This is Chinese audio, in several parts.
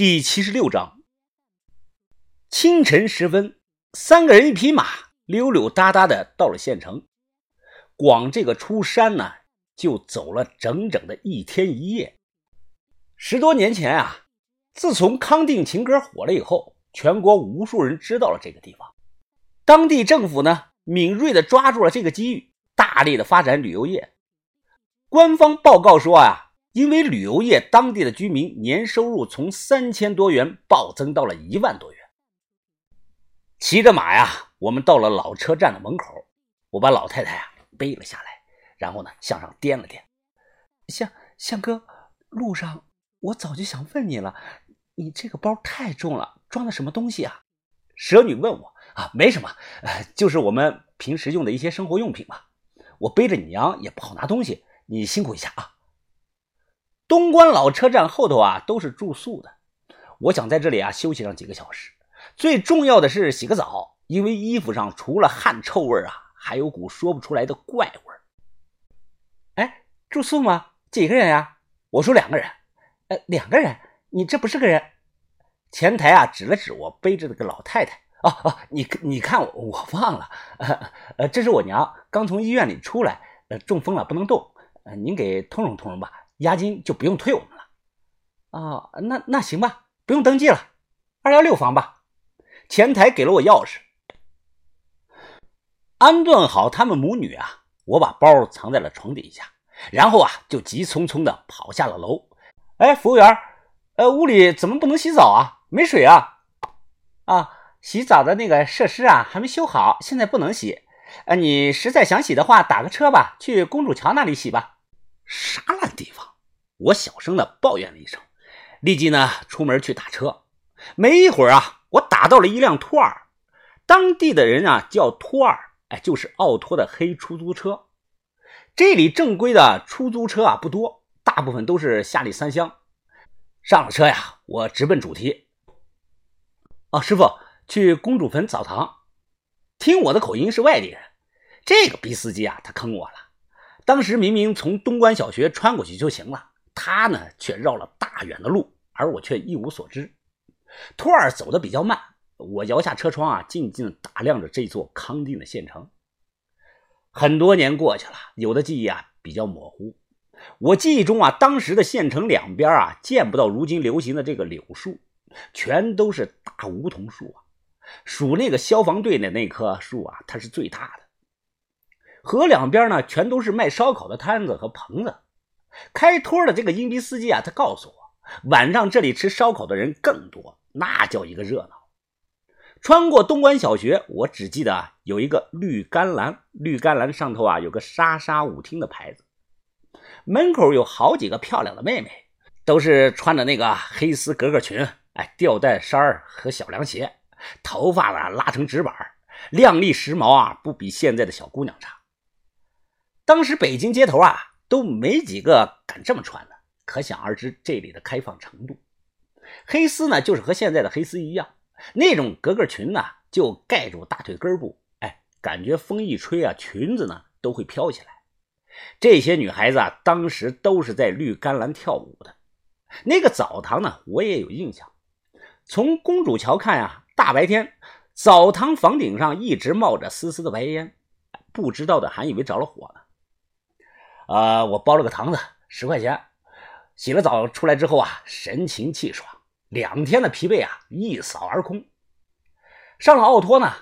第七十六章，清晨时分，三个人一匹马溜溜达达的到了县城。光这个出山呢，就走了整整的一天一夜。十多年前啊，自从康定情歌火了以后，全国无数人知道了这个地方。当地政府呢，敏锐的抓住了这个机遇，大力的发展旅游业。官方报告说啊。因为旅游业，当地的居民年收入从三千多元暴增到了一万多元。骑着马呀，我们到了老车站的门口，我把老太太啊背了下来，然后呢向上掂了掂。向向哥，路上我早就想问你了，你这个包太重了，装的什么东西啊？蛇女问我啊，没什么，呃，就是我们平时用的一些生活用品嘛。我背着你娘也不好拿东西，你辛苦一下啊。东关老车站后头啊，都是住宿的。我想在这里啊休息上几个小时。最重要的是洗个澡，因为衣服上除了汗臭味啊，还有股说不出来的怪味。哎，住宿吗？几个人呀？我说两个人。呃，两个人？你这不是个人？前台啊指了指我背着那个老太太。哦哦，你你看我我忘了。呃，这是我娘，刚从医院里出来，呃，中风了不能动。呃，您给通融通融吧。押金就不用退我们了，哦，那那行吧，不用登记了，二幺六房吧。前台给了我钥匙，安顿好他们母女啊，我把包藏在了床底下，然后啊就急匆匆的跑下了楼。哎，服务员，呃，屋里怎么不能洗澡啊？没水啊？啊，洗澡的那个设施啊还没修好，现在不能洗。呃，你实在想洗的话，打个车吧，去公主桥那里洗吧。啥烂地方！我小声的抱怨了一声，立即呢出门去打车。没一会儿啊，我打到了一辆托儿，当地的人啊叫托儿，哎，就是奥托的黑出租车。这里正规的出租车啊不多，大部分都是夏利三厢。上了车呀，我直奔主题。哦，师傅，去公主坟澡堂。听我的口音是外地人，这个逼司机啊，他坑我了。当时明明从东关小学穿过去就行了。他呢，却绕了大远的路，而我却一无所知。托儿走的比较慢，我摇下车窗啊，静静打量着这座康定的县城。很多年过去了，有的记忆啊比较模糊。我记忆中啊，当时的县城两边啊，见不到如今流行的这个柳树，全都是大梧桐树啊。数那个消防队的那棵树啊，它是最大的。河两边呢，全都是卖烧烤的摊子和棚子。开托的这个阴逼司机啊，他告诉我，晚上这里吃烧烤的人更多，那叫一个热闹。穿过东关小学，我只记得，有一个绿甘蓝，绿甘蓝上头啊有个莎莎舞厅的牌子，门口有好几个漂亮的妹妹，都是穿着那个黑丝格格裙，哎，吊带衫和小凉鞋，头发啊拉成直板，靓丽时髦啊，不比现在的小姑娘差。当时北京街头啊。都没几个敢这么穿的，可想而知这里的开放程度。黑丝呢，就是和现在的黑丝一样，那种格格裙呢，就盖住大腿根部，哎，感觉风一吹啊，裙子呢都会飘起来。这些女孩子啊，当时都是在绿甘蓝跳舞的。那个澡堂呢，我也有印象。从公主桥看呀，大白天，澡堂房顶上一直冒着丝丝的白烟，不知道的还以为着了火呢。啊，我包了个堂子，十块钱。洗了澡出来之后啊，神清气爽，两天的疲惫啊一扫而空。上了奥托呢，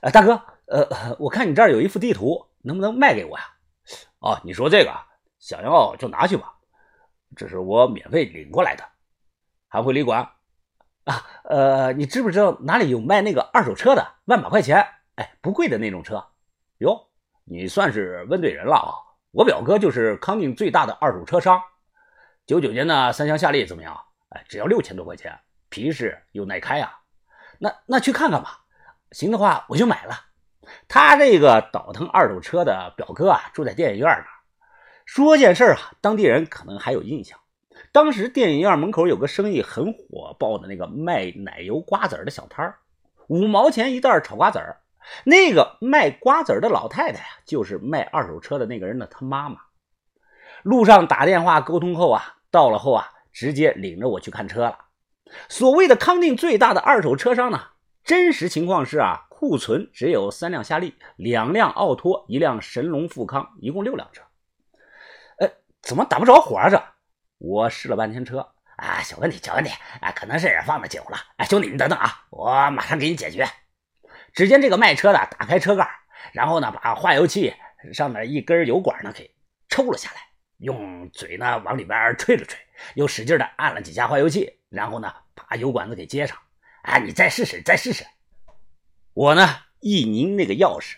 呃，大哥，呃，我看你这儿有一幅地图，能不能卖给我呀？哦，你说这个，想要就拿去吧，这是我免费领过来的，还会旅馆啊。呃，你知不知道哪里有卖那个二手车的，万把块钱，哎，不贵的那种车？哟，你算是问对人了啊。我表哥就是康定最大的二手车商，九九年的三厢夏利怎么样？哎，只要六千多块钱，皮实又耐开啊！那那去看看吧，行的话我就买了。他这个倒腾二手车的表哥啊，住在电影院那儿。说件事啊，当地人可能还有印象，当时电影院门口有个生意很火爆的那个卖奶油瓜子的小摊儿，五毛钱一袋炒瓜子。那个卖瓜子的老太太呀，就是卖二手车的那个人的他妈妈。路上打电话沟通后啊，到了后啊，直接领着我去看车了。所谓的康定最大的二手车商呢，真实情况是啊，库存只有三辆夏利，两辆奥拓，一辆神龙富康，一共六辆车。呃，怎么打不着火啊？这我试了半天车啊，小问题，小问题啊，可能是放的久了。哎，兄弟，你等等啊，我马上给你解决。只见这个卖车的打开车盖，然后呢，把化油器上面一根油管呢给抽了下来，用嘴呢往里边吹了吹，又使劲的按了几下化油器，然后呢。把油管子给接上，啊，你再试试，再试试。我呢一拧那个钥匙，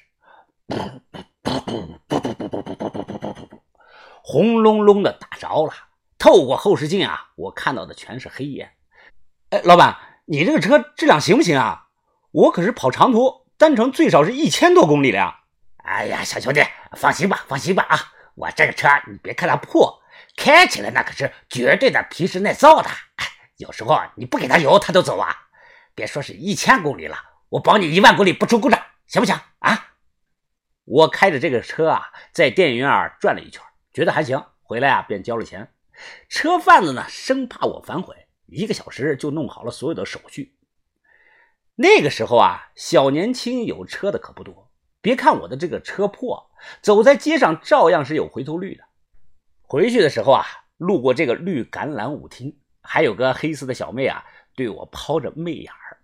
轰隆隆的打着了。透过后视镜啊，我看到的全是黑烟。哎，老板，你这个车质量行不行啊？我可是跑长途，单程最少是一千多公里了呀。哎呀，小兄弟，放心吧，放心吧啊！我这个车，你别看它破，开起来那可是绝对的皮实耐造的。有时候你不给他油，他都走啊！别说是一千公里了，我保你一万公里不出故障，行不行啊？我开着这个车啊，在电影院转了一圈，觉得还行，回来啊便交了钱。车贩子呢，生怕我反悔，一个小时就弄好了所有的手续。那个时候啊，小年轻有车的可不多。别看我的这个车破，走在街上照样是有回头率的。回去的时候啊，路过这个绿橄榄舞厅。还有个黑丝的小妹啊，对我抛着媚眼儿。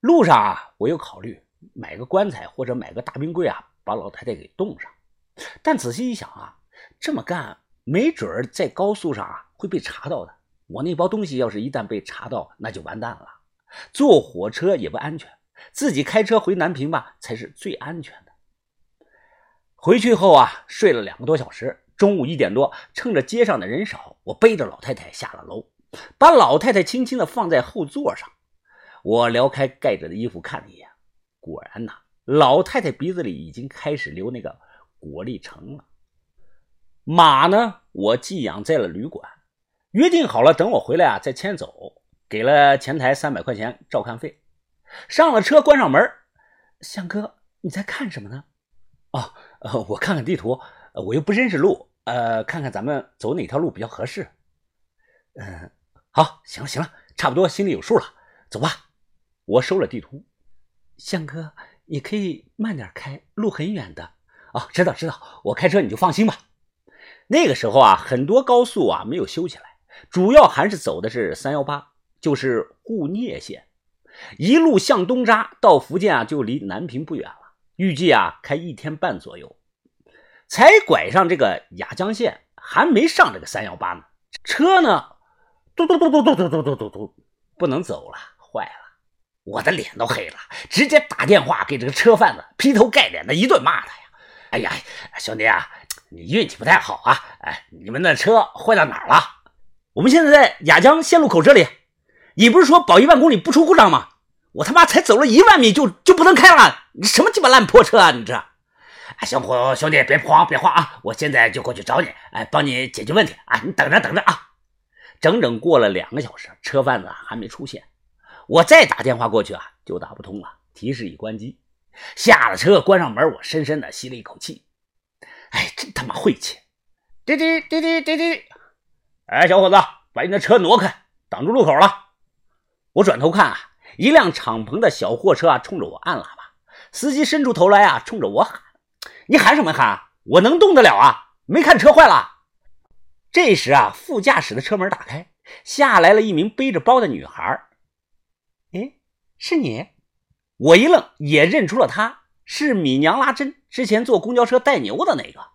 路上啊，我又考虑买个棺材或者买个大冰柜啊，把老太太给冻上。但仔细一想啊，这么干没准儿在高速上啊会被查到的。我那包东西要是一旦被查到，那就完蛋了。坐火车也不安全，自己开车回南平吧才是最安全的。回去后啊，睡了两个多小时。中午一点多，趁着街上的人少，我背着老太太下了楼，把老太太轻轻地放在后座上。我撩开盖着的衣服看了一眼，果然呐，老太太鼻子里已经开始流那个果粒橙了。马呢，我寄养在了旅馆，约定好了，等我回来啊再牵走，给了前台三百块钱照看费。上了车，关上门。向哥，你在看什么呢？哦，我看看地图。我又不认识路，呃，看看咱们走哪条路比较合适。嗯，好，行了行了，差不多心里有数了，走吧。我收了地图，向哥，你可以慢点开，路很远的。哦，知道知道，我开车你就放心吧。那个时候啊，很多高速啊没有修起来，主要还是走的是三幺八，就是沪聂线，一路向东扎，到福建啊就离南平不远了，预计啊开一天半左右。才拐上这个雅江线，还没上这个三幺八呢，车呢，嘟嘟嘟嘟嘟嘟嘟嘟嘟嘟，不能走了，坏了，我的脸都黑了，直接打电话给这个车贩子，劈头盖脸的一顿骂他呀！哎呀，兄弟啊，你运气不太好啊！哎，你们的车坏到哪儿了？我们现在在雅江线路口这里，你不是说保一万公里不出故障吗？我他妈才走了一万米就就不能开了？你什么鸡巴烂破车啊！你这！哎，小伙兄弟，别慌，别慌啊！我现在就过去找你，哎，帮你解决问题啊！你等着，等着啊！整整过了两个小时，车贩子还没出现，我再打电话过去啊，就打不通了，提示已关机。下了车，关上门，我深深的吸了一口气。哎，真他妈晦气！滴滴滴滴滴滴！哎，小伙子，把你的车挪开，挡住路口了。我转头看啊，一辆敞篷的小货车啊，冲着我按喇叭，司机伸出头来啊，冲着我喊。你喊什么喊？我能动得了啊？没看车坏了。这时啊，副驾驶的车门打开，下来了一名背着包的女孩。哎，是你？我一愣，也认出了她，是米娘拉珍，之前坐公交车带牛的那个。